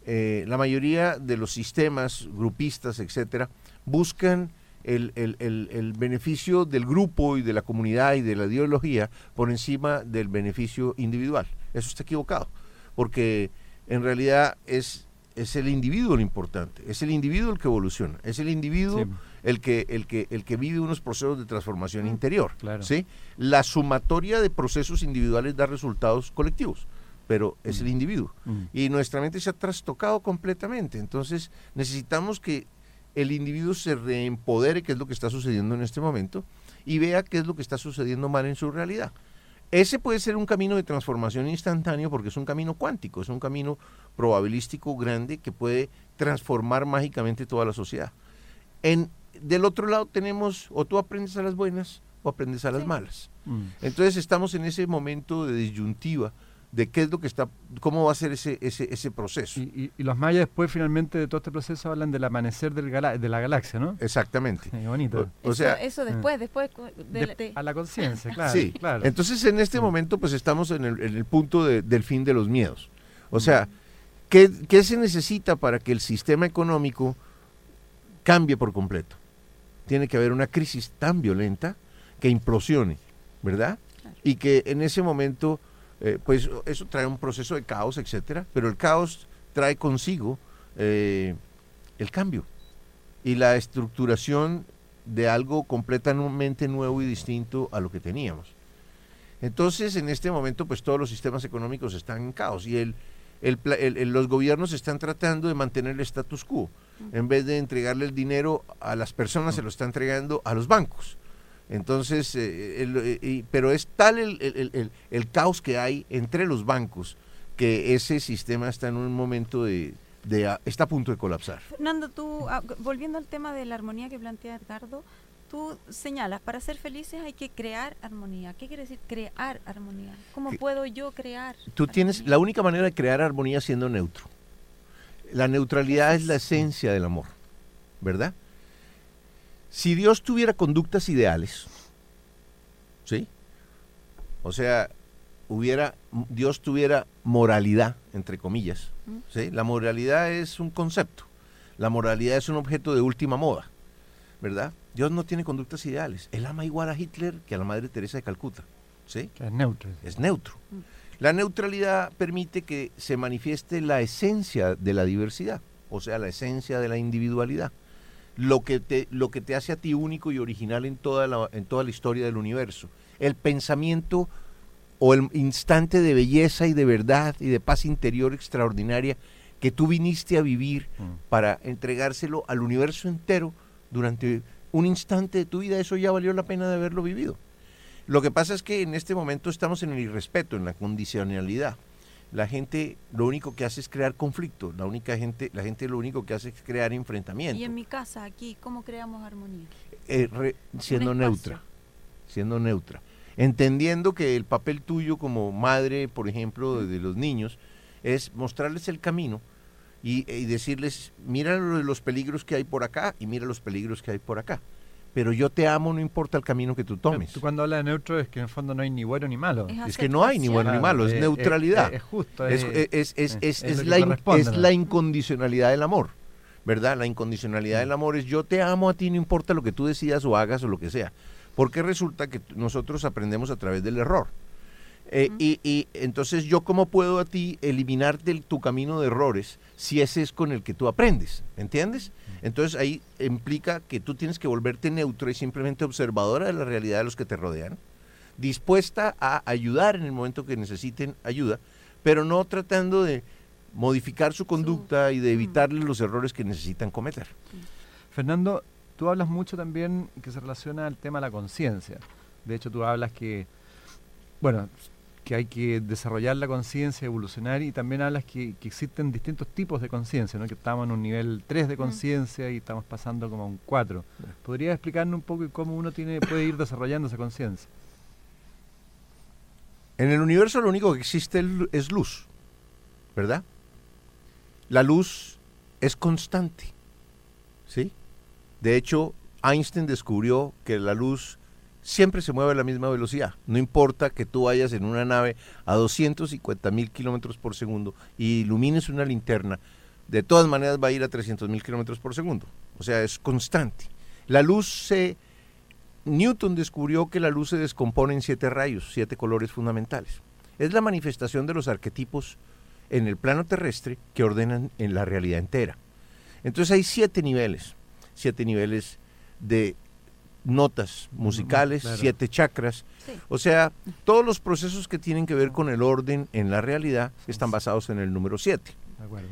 eh, la mayoría de los sistemas grupistas, etcétera, buscan el, beneficio del grupo y de la comunidad y de la ideología por encima del beneficio individual. Eso está equivocado, porque en realidad es, es el individuo lo importante, es el individuo el que evoluciona, es el individuo el, que, el, que, el que vive unos procesos de transformación interior. ¿sí? La sumatoria de procesos individuales da resultados colectivos pero es el mm. individuo. Mm. Y nuestra mente se ha trastocado completamente. Entonces necesitamos que el individuo se reempodere, que es lo que está sucediendo en este momento, y vea qué es lo que está sucediendo mal en su realidad. Ese puede ser un camino de transformación instantáneo porque es un camino cuántico, es un camino probabilístico grande que puede transformar mágicamente toda la sociedad. En, del otro lado tenemos, o tú aprendes a las buenas o aprendes a las malas. Mm. Entonces estamos en ese momento de disyuntiva de qué es lo que está, cómo va a ser ese, ese, ese proceso. Y, los mayas después finalmente de todo este proceso hablan del amanecer del de la galaxia, ¿no? Exactamente. bonito. O, sea, eso, después, después de, a la conciencia, claro. Sí, claro. Entonces en este momento pues estamos en el, en el punto del fin de los miedos. O sea, ¿qué, ¿qué se necesita para que el sistema económico cambie por completo? Tiene que haber una crisis tan violenta que implosione, ¿verdad? Y que en ese momento eh, pues eso trae un proceso de caos, etcétera, pero el caos trae consigo eh, el cambio y la estructuración de algo completamente nuevo y distinto a lo que teníamos. Entonces, en este momento, pues todos los sistemas económicos están en caos y el, los gobiernos están tratando de mantener el status quo. En vez de entregarle el dinero a las personas, se lo está entregando a los bancos. Entonces, eh, eh, pero es tal el, el, caos que hay entre los bancos que ese sistema está en un momento de, está a punto de colapsar. Fernando, tú, ah, volviendo al tema de la armonía que plantea Edgardo, tú señalas, para ser felices hay que crear armonía. ¿Qué quiere decir crear armonía? ¿Cómo puedo yo crear? Tú tienes la única manera de crear armonía siendo neutro. La neutralidad es la esencia del amor, ¿verdad? Si Dios tuviera conductas ideales, ¿sí? O sea, hubiera, Dios tuviera moralidad, entre comillas, ¿sí? La moralidad es un concepto, la moralidad es un objeto de última moda, ¿verdad? Dios no tiene conductas ideales. Él ama igual a Hitler que a la Madre Teresa de Calcuta, ¿sí? Es neutro. Es neutro. La neutralidad permite que se manifieste la esencia de la diversidad, o sea, la esencia de la individualidad. Lo que te, lo que te hace a ti único y original en toda la, en toda la historia del universo. El pensamiento o el instante de belleza y de verdad y de paz interior extraordinaria que tú viniste a vivir Mm. para entregárselo al universo entero durante un instante de tu vida, eso ya valió la pena de haberlo vivido. Lo que pasa es que en este momento estamos en el irrespeto, en la condicionalidad. La gente lo único que hace es crear conflicto, la única gente, la gente lo único que hace es crear enfrentamiento, Y en mi casa, aquí, ¿cómo creamos armonía? eh, re- siendo neutra, siendo neutra, entendiendo que el papel tuyo como madre, por ejemplo, de, de los niños, es mostrarles el camino y, y decirles, mira lo- los peligros que hay por acá y mira los peligros que hay por acá. Pero yo te amo, no importa el camino que tú tomes. Tú cuando hablas de neutro es que en el fondo no hay ni bueno ni malo. Es Es que no hay ni bueno ni malo, es eh, neutralidad. Es, justo. Es, eh, es- es- eh, es- la, in- es la incondicionalidad del amor, ¿verdad? La incondicionalidad del amor es yo te amo a ti, no importa lo que tú decidas o hagas o lo que sea. Porque resulta que nosotros aprendemos a través del error. Eh, y, y entonces yo cómo puedo a ti eliminar del, tu camino de errores si ese es con el que tú aprendes, ¿entiendes? Entonces ahí implica que tú tienes que volverte neutra y simplemente observadora de la realidad de los que te rodean, dispuesta a ayudar en el momento que necesiten ayuda, pero no tratando de modificar su conducta y de evitarle los errores que necesitan cometer. Fernando, tú hablas mucho también que se relaciona al tema de la conciencia. De hecho, tú hablas que, bueno, que hay que desarrollar la conciencia, evolucionar, y también hablas que, que existen distintos tipos de conciencia, ¿no? que estamos en un nivel 3 de conciencia y estamos pasando como a un 4. ¿Podrías explicarnos un poco cómo uno tiene puede ir desarrollando esa conciencia? En el universo lo único que existe es luz, ¿verdad? La luz es constante, ¿sí? De hecho, Einstein descubrió que la luz siempre se mueve a la misma velocidad. No importa que tú vayas en una nave a 250 mil kilómetros por segundo y ilumines una linterna, de todas maneras va a ir a 300 mil kilómetros por segundo. O sea, es constante. La luz se... Newton descubrió que la luz se descompone en siete rayos, siete colores fundamentales. Es la manifestación de los arquetipos en el plano terrestre que ordenan en la realidad entera. Entonces hay siete niveles, siete niveles de notas musicales, claro. siete chakras. Sí. O sea, todos los procesos que tienen que ver con el orden en la realidad están basados en el número siete. De acuerdo.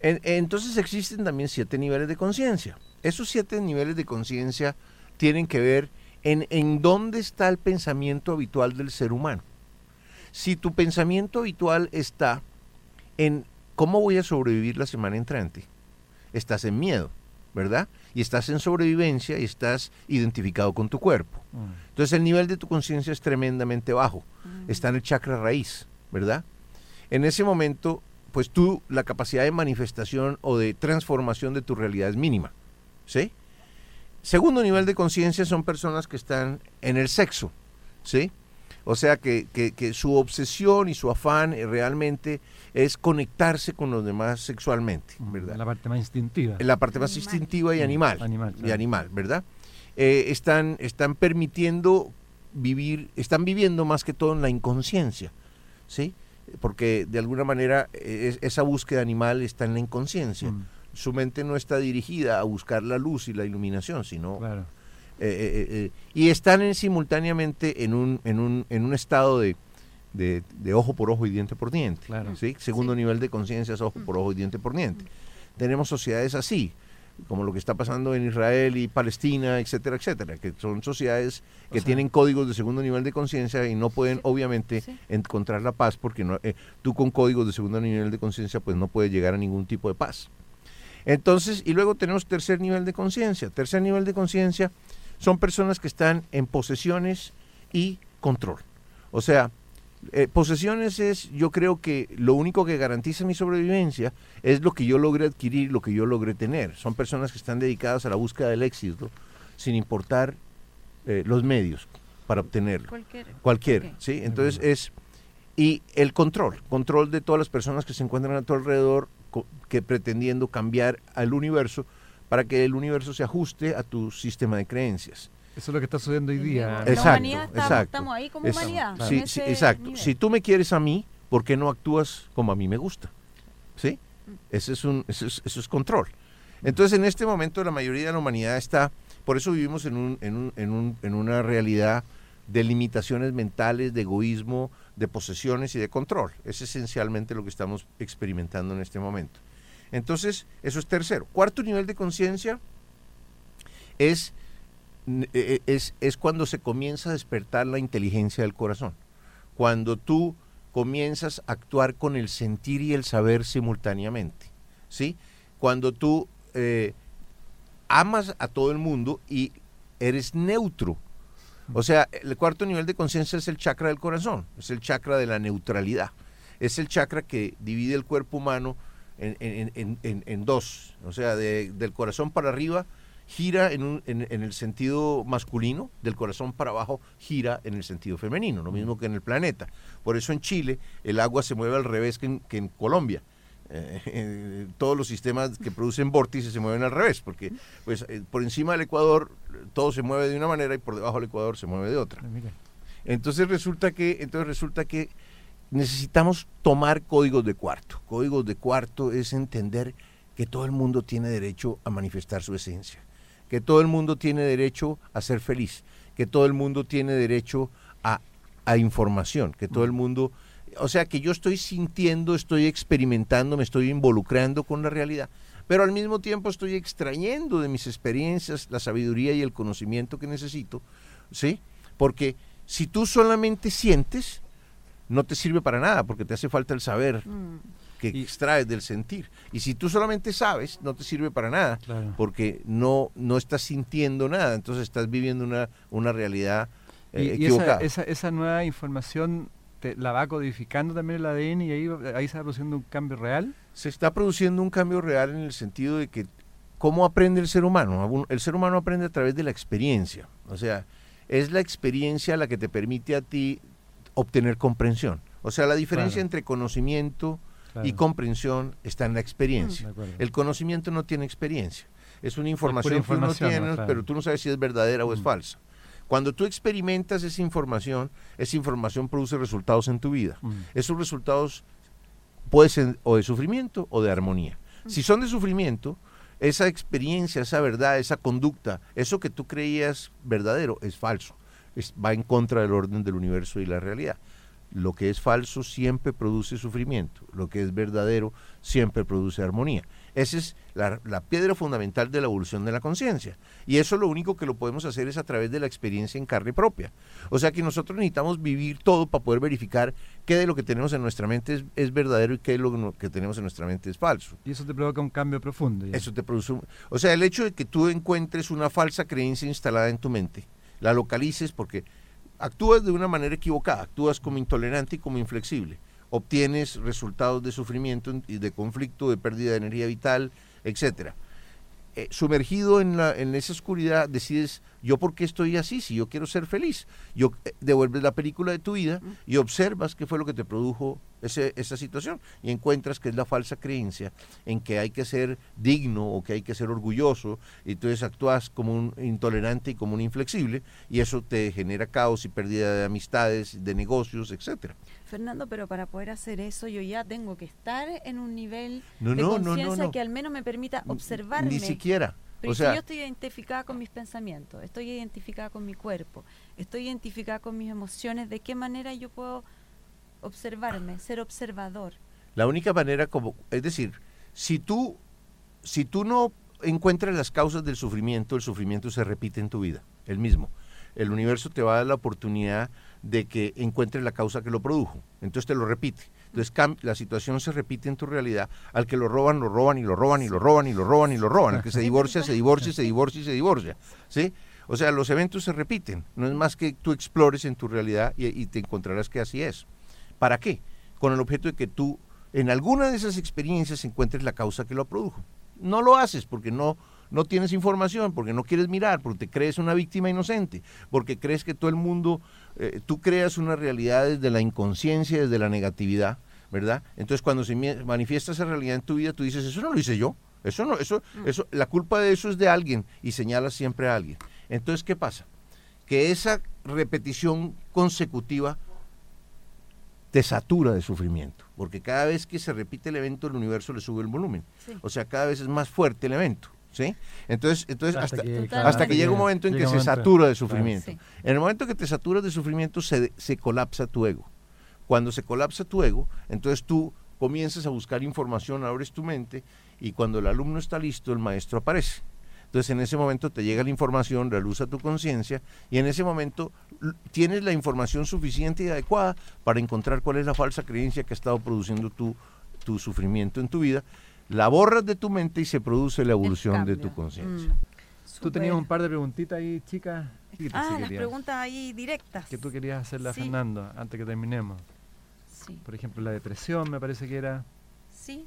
En- entonces existen también siete niveles de conciencia. Esos siete niveles de conciencia tienen que ver en, en dónde está el pensamiento habitual del ser humano. Si tu pensamiento habitual está en cómo voy a sobrevivir la semana entrante, estás en miedo, ¿verdad? Y estás en sobrevivencia y estás identificado con tu cuerpo. Mm. Entonces el nivel de tu conciencia es tremendamente bajo. Está en el chakra raíz, ¿verdad? En ese momento, pues tú, la capacidad de manifestación o de transformación de tu realidad es mínima, ¿sí? Segundo nivel de conciencia son personas que están en el sexo, ¿sí? O sea que, que- que su obsesión y su afán eh, realmente es conectarse con los demás sexualmente, ¿verdad? La parte más instintiva. En la parte más Animal. instintiva y Mm, animal. animal, Y animal, ¿verdad? Eh, están, están permitiendo vivir, están viviendo más que todo en la inconsciencia, ¿sí? Porque de alguna manera eh, es- esa búsqueda animal está en la inconsciencia. Mm, Su mente no está dirigida a buscar la luz y la iluminación, sino... claro. Eh, eh, eh, y están en- simultáneamente en un, en un, en un estado de, de- de ojo por ojo y diente por diente. Claro. ¿sí? Segundo Sí. nivel de conciencia es ojo por ojo y diente por diente. Tenemos sociedades así, como lo que está pasando en Israel y Palestina, etcétera, etcétera, que son sociedades que O sea- tienen códigos de segundo nivel de conciencia y no pueden, Sí, obviamente, sí. encontrar la paz porque no, eh, tú con códigos de segundo nivel de conciencia pues no puedes llegar a ningún tipo de paz. Entonces, y luego tenemos tercer nivel de conciencia. Tercer nivel de conciencia son personas que están en posesiones y control. O sea, eh, posesiones es, yo creo que lo único que garantiza mi sobrevivencia es lo que yo logré adquirir, lo que yo logré tener. Son personas que están dedicadas a la búsqueda del éxito sin importar eh, los medios para obtenerlo. Cualquier. Cualquier. ¿sí? Entonces es... Y el control, control de todas las personas que se encuentran a tu alrededor, que pretendiendo cambiar al universo para que el universo se ajuste a tu sistema de creencias. Eso es lo que está sucediendo hoy día. La Exacto, humanidad estamos, exacto. estamos ahí como humanidad. claro. Sí, sí, exacto. nivel. Si tú me quieres a mí, ¿por qué no actúas como a mí me gusta? ¿Sí? Mm. Ese es un, eso es, eso es control. Entonces, en este momento la mayoría de la humanidad está, por eso vivimos en, un, en, un, en, un, en una realidad de limitaciones mentales, de egoísmo, de posesiones y de control. Es esencialmente lo que estamos experimentando en este momento. Entonces, eso es tercero. Cuarto nivel de conciencia es, eh, es, es cuando se comienza a despertar la inteligencia del corazón. Cuando tú comienzas a actuar con el sentir y el saber simultáneamente. ¿sí? Cuando tú eh, amas a todo el mundo y eres neutro. O sea, el cuarto nivel de conciencia es el chakra del corazón, es el chakra de la neutralidad. Es el chakra que divide el cuerpo humano en, dos. O sea, del corazón para arriba gira en, en, el sentido masculino, del corazón para abajo gira en el sentido femenino, lo mismo que en el planeta. Por eso en Chile el agua se mueve al revés que en, Colombia. Eh, todos los sistemas que producen vórtices se mueven al revés, porque pues eh, por encima del Ecuador todo se mueve de una manera y por debajo del Ecuador se mueve de otra. Entonces resulta que, entonces resulta que necesitamos tomar códigos de cuarto. Códigos de cuarto es entender que todo el mundo tiene derecho a manifestar su esencia que todo el mundo tiene derecho a ser feliz, que todo el mundo tiene derecho a, información, que todo el mundo, o sea, que yo estoy sintiendo, estoy experimentando, me estoy involucrando con la realidad, pero al mismo tiempo estoy extrayendo de mis experiencias la sabiduría y el conocimiento que necesito, ¿sí? Porque si tú solamente sientes, no te sirve para nada, porque te hace falta el saber. Mm que extraes del sentir. Y si tú solamente sabes, no te sirve para nada, porque no, no estás sintiendo nada, entonces estás viviendo una, una realidad eh, equivocada. esa, esa, nueva información te, la va codificando también el ADN y ahí, ahí se está produciendo un cambio real. Se está produciendo un cambio real en el sentido de que cómo aprende el ser humano. El ser humano aprende a través de la experiencia. O sea, es la experiencia la que te permite a ti obtener comprensión. O sea, la diferencia entre conocimiento y comprensión está en la experiencia. Mm, el conocimiento no tiene experiencia. Es una información, que uno tiene, pero tú no sabes si es verdadera o es mm. falsa. Cuando tú experimentas esa información, esa información produce resultados en tu vida. Mm. Esos resultados pueden ser o de sufrimiento o de armonía. Si son de sufrimiento, esa experiencia, esa verdad, esa conducta, eso que tú creías verdadero es falso. Va en contra del orden del universo y la realidad. Lo que es falso siempre produce sufrimiento, lo que es verdadero siempre produce armonía. Esa es la, piedra fundamental de la evolución de la conciencia. Y eso lo único que lo podemos hacer es a través de la experiencia en carne propia. O sea que nosotros necesitamos vivir todo para poder verificar qué de lo que tenemos en nuestra mente es, verdadero y qué de lo que tenemos en nuestra mente es falso. Y eso te provoca un cambio profundo. Eso te produce... o sea, el hecho de que tú encuentres una falsa creencia instalada en tu mente, la localices porque actúas de una manera equivocada, actúas como intolerante y como inflexible, obtienes resultados de sufrimiento y de conflicto, de pérdida de energía vital, etcétera. Eh, sumergido en, la, en esa oscuridad, decides, ¿yo por qué estoy así? Si yo quiero ser feliz. Yo eh, devuelves la película de tu vida y observas qué fue lo que te produjo ese, esa situación y encuentras que es la falsa creencia en que hay que ser digno o que hay que ser orgulloso y entonces actúas como un intolerante y como un inflexible y eso te genera caos y pérdida de amistades, de negocios, etcétera. Fernando, pero para poder hacer eso yo ya tengo que estar en un nivel de conciencia que al menos me permita observarme. Ni siquiera. Pero si yo estoy identificada con mis pensamientos, estoy identificada con mi cuerpo, estoy identificada con mis emociones, ¿de qué manera yo puedo observarme, ser observador? La única manera como, es decir, si tú, si tú no encuentras las causas del sufrimiento, el sufrimiento se repite en tu vida, el mismo. El universo te va a dar la oportunidad de que encuentres la causa que lo produjo. Entonces te lo repite. Entonces la situación se repite en tu realidad. Al que lo roban, lo roban y lo roban y lo roban y lo roban y lo roban. Al que se divorcia, se divorcia, se divorcia y se divorcia. ¿Sí? O sea, los eventos se repiten. No es más que tú explores en tu realidad y, te encontrarás que así es. ¿Para qué? Con el objeto de que tú en alguna de esas experiencias encuentres la causa que lo produjo. No lo haces porque no, no tienes información, porque no quieres mirar, porque te crees una víctima inocente, porque crees que todo el mundo, eh, tú creas una realidad desde la inconsciencia, desde la negatividad, ¿verdad? Entonces cuando se manifiesta esa realidad en tu vida, tú dices, eso no lo hice yo, eso no, eso, mm. eso, la culpa de eso es de alguien y señalas siempre a alguien. Entonces, ¿qué pasa? Que esa repetición consecutiva te satura de sufrimiento, porque cada vez que se repite el evento, el universo le sube el volumen. O sea, cada vez es más fuerte el evento. ¿sí? Entonces, entonces hasta, Hasta que- Total. claro, hasta que llega un momento en que se satura de claro. sufrimiento. Sí. En el momento que te saturas de sufrimiento se, se colapsa tu ego. Cuando se colapsa tu ego, entonces tú comienzas a buscar información, abres tu mente y cuando el alumno está listo, el maestro aparece. Entonces en ese momento te llega la información, realuza tu conciencia y en ese momento tienes la información suficiente y adecuada para encontrar cuál es la falsa creencia que ha estado produciendo tu, tu sufrimiento en tu vida. La borras de tu mente y se produce la evolución de tu conciencia. Mm. Tú tenías un par de preguntitas ahí, chicas. Ah, las preguntas ahí directas. que tú querías hacerle a Sí. Fernando antes que terminemos. Sí, Por ejemplo, la depresión me parece que era. sí.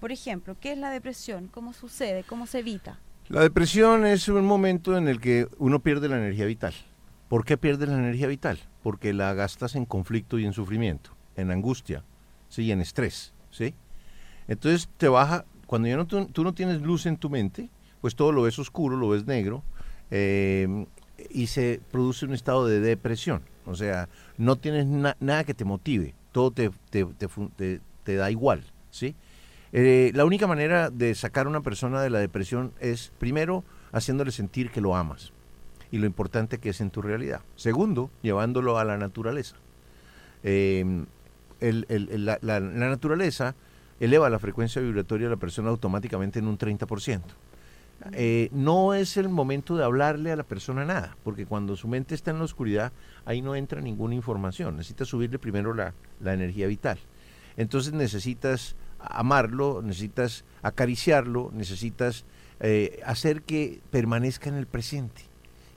Por ejemplo, ¿qué es la depresión? ¿Cómo sucede? ¿Cómo se evita? La depresión es un momento en el que uno pierde la energía vital. ¿Por qué pierdes la energía vital? Porque la gastas en conflicto y en sufrimiento, en angustia, sí, en estrés, ¿sí? Entonces te baja, cuando ya no, tú, tú no tienes luz en tu mente, pues todo lo ves oscuro, lo ves negro, eh, y se produce un estado de depresión. O sea, no tienes na- nada que te motive, todo te, te, te da igual, ¿sí? Eh, la única manera de sacar a una persona de la depresión es, primero, haciéndole sentir que lo amas y lo importante que es en tu realidad. Segundo, llevándolo a la naturaleza. La- la naturaleza eleva la frecuencia vibratoria de la persona automáticamente en un 30%. Eh, no es el momento de hablarle a la persona nada, porque cuando su mente está en la oscuridad, ahí no entra ninguna información. Necesitas subirle primero la, la energía vital. Entonces necesitas amarlo, necesitas acariciarlo, necesitas eh, hacer que permanezca en el presente,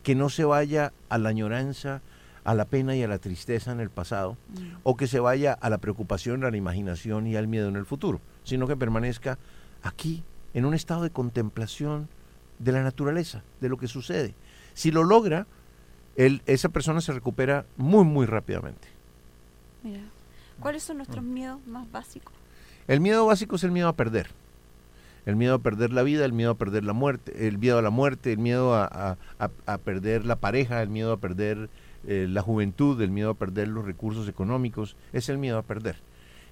que no se vaya a la añoranza, a la pena y a la tristeza en el pasado, Mm. o que se vaya a la preocupación, a la imaginación y al miedo en el futuro, sino que permanezca aquí, en un estado de contemplación de la naturaleza, de lo que sucede. Si lo logra, él- esa persona se recupera muy, muy rápidamente. Mira. ¿Cuáles son nuestros miedos más básicos? El miedo básico es el miedo a perder. El miedo a perder la vida, el miedo a perder la muerte, el miedo a la muerte, el miedo a, a- a- a perder la pareja, el miedo a perder eh, la juventud, el miedo a perder los recursos económicos, es el miedo a perder.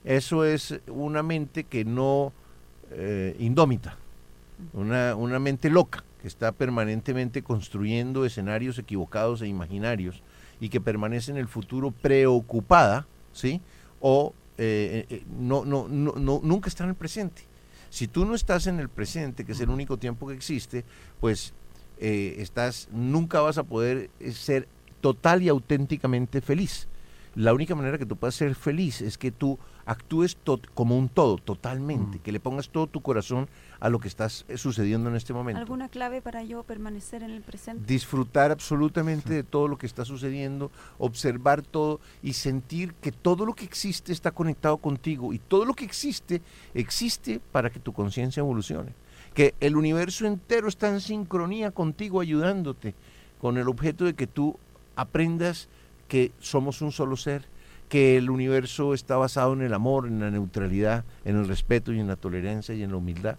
Eso es una mente que no eh, indómita, una, una mente loca, que está permanentemente construyendo escenarios equivocados e imaginarios y que permanece en el futuro preocupada, ¿sí? O eh, eh, no, no, no, no- nunca está en el presente. Si tú no estás en el presente, que es el único tiempo que existe, pues eh, estás, nunca vas a poder eh, ser total y auténticamente feliz. La única manera que tú puedas ser feliz es que tú actúes como un todo, totalmente, Mm. que le pongas todo tu corazón a lo que está eh, sucediendo en este momento. ¿Alguna clave para yo permanecer en el presente? Disfrutar absolutamente de todo lo que está sucediendo, observar todo y sentir que todo lo que existe está conectado contigo y todo lo que existe existe para que tu conciencia evolucione. Que el universo entero está en sincronía contigo, ayudándote, con el objeto de que tú aprendas que somos un solo ser, que el universo está basado en el amor, en la neutralidad, en el respeto y en la tolerancia y en la humildad.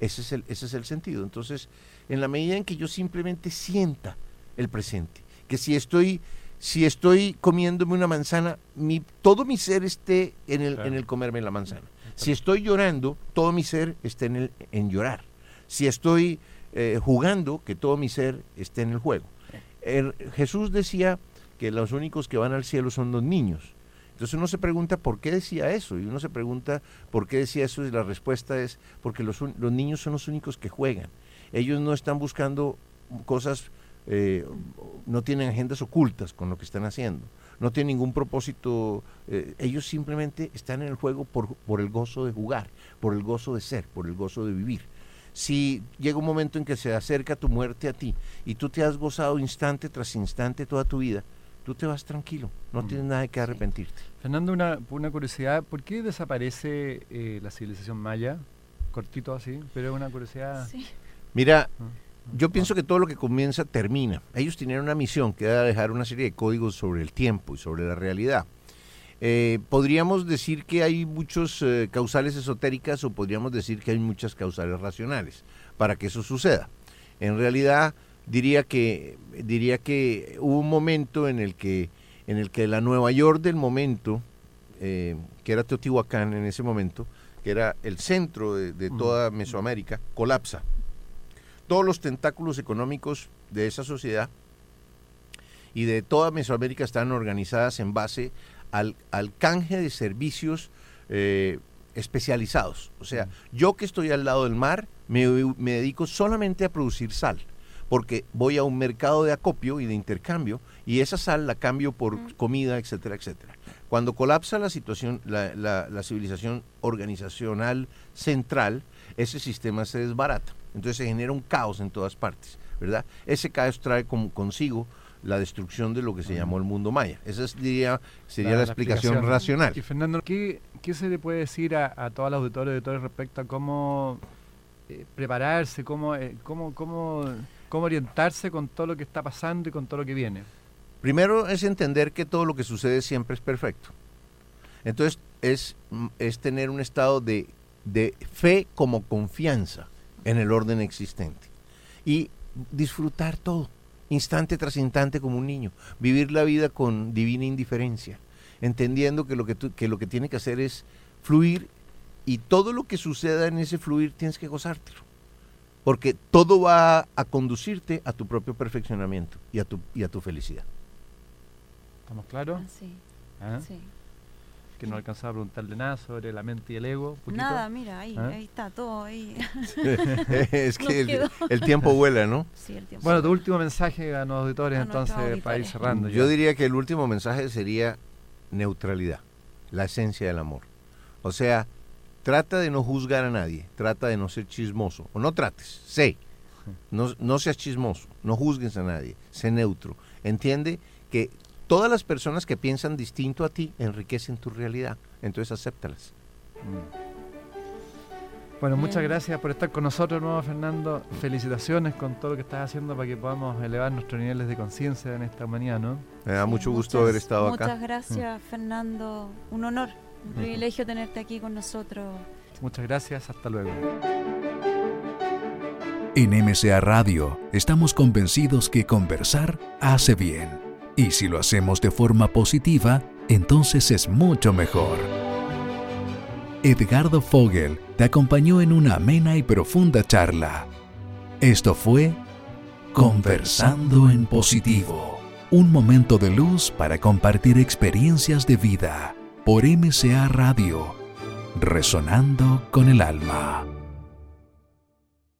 Ese es el, ese es el sentido. Entonces, en la medida en que yo simplemente sienta el presente, que si estoy, si estoy comiéndome una manzana, mi, todo mi ser esté en el, Claro. en el comerme la manzana. Si estoy llorando, todo mi ser esté en, el, en llorar. Si estoy eh, jugando, que todo mi ser esté en el juego. El- Jesús decía que los únicos que van al cielo son los niños. Entonces uno se pregunta por qué decía eso y uno se pregunta por qué decía eso y la respuesta es porque los, los niños son los únicos que juegan. Ellos no están buscando cosas, eh, no tienen agendas ocultas con lo que están haciendo, no tienen ningún propósito, eh, ellos simplemente están en el juego por, por el gozo de jugar, por el gozo de ser, por el gozo de vivir. Si llega un momento en que se acerca tu muerte a ti y tú te has gozado instante tras instante toda tu vida, tú te vas tranquilo, no Mm. tienes nada de qué arrepentirte. Fernando, una, una curiosidad, ¿por qué desaparece eh, la civilización maya? Cortito así, pero es una curiosidad. Sí. Mira, Ah, yo pienso que todo lo que comienza termina. Ellos tenían una misión que era dejar una serie de códigos sobre el tiempo y sobre la realidad. Eh, podríamos decir que hay muchos eh, causales esotéricas o podríamos decir que hay muchas causales racionales para que eso suceda. En realidad diría que diría que hubo un momento en el que en el que la Nueva York del momento, eh, que era Teotihuacán en ese momento, que era el centro de, de toda Mesoamérica, colapsa. Todos los tentáculos económicos de esa sociedad y de toda Mesoamérica están organizadas en base al, al canje de servicios eh, especializados. O sea, yo que estoy al lado del mar, me, me dedico solamente a producir sal porque voy a un mercado de acopio y de intercambio y esa sal la cambio por comida, etcétera, etcétera. Cuando colapsa la situación, la, la, civilización organizacional central, ese sistema se desbarata. Entonces se genera un caos en todas partes, ¿verdad? Ese caos trae como consigo la destrucción de lo que se llamó el mundo maya. Esa diría, sería la, explicación, racional. Y Fernando, ¿qué, ¿qué, se le puede decir a, a todos los auditores y auditores respecto a cómo eh, prepararse, cómo, eh, cómo, cómo cómo orientarse con todo lo que está pasando y con todo lo que viene. Primero es entender que todo lo que sucede siempre es perfecto. Entonces es, mm, es tener un estado de, de fe como confianza en el orden existente. Y disfrutar todo, instante tras instante como un niño. Vivir la vida con divina indiferencia, entendiendo que lo que, que, lo que tiene que hacer es fluir y todo lo que suceda en ese fluir tienes que gozártelo porque todo va a conducirte a tu propio perfeccionamiento y a tu, y a tu felicidad. ¿Estamos claros? Sí. ¿Ah? sí. Que no alcanzaba a preguntarle nada sobre la mente y el ego. Nada, mira, ahí, ¿Ah? ahí está todo. Ahí. es que el, tiempo vuela, ¿no? Sí, el tiempo Bueno, tu último mensaje a los auditores, entonces, para ir cerrando. Yo diría que el último mensaje sería neutralidad, la esencia del amor. O sea, trata de no juzgar a nadie, trata de no ser chismoso, o no trates, sé, no, no seas chismoso, no juzgues a nadie, sé neutro, entiende que todas las personas que piensan distinto a ti enriquecen tu realidad, entonces acéptalas. Bueno, muchas gracias por estar con nosotros, nuevo Fernando. Felicitaciones con todo lo que estás haciendo para que podamos elevar nuestros niveles de conciencia en esta humanidad, ¿no? Me da mucho gusto haber estado acá. Muchas gracias, Fernando. Un honor. Un privilegio tenerte aquí con nosotros. Muchas gracias, hasta luego. En MCA Radio estamos convencidos que conversar hace bien. Y si lo hacemos de forma positiva, entonces es mucho mejor. Edgardo Fogel te acompañó en una amena y profunda charla. Esto fue Conversando en Positivo, un momento de luz para compartir experiencias de vida por MCA Radio, resonando con el alma.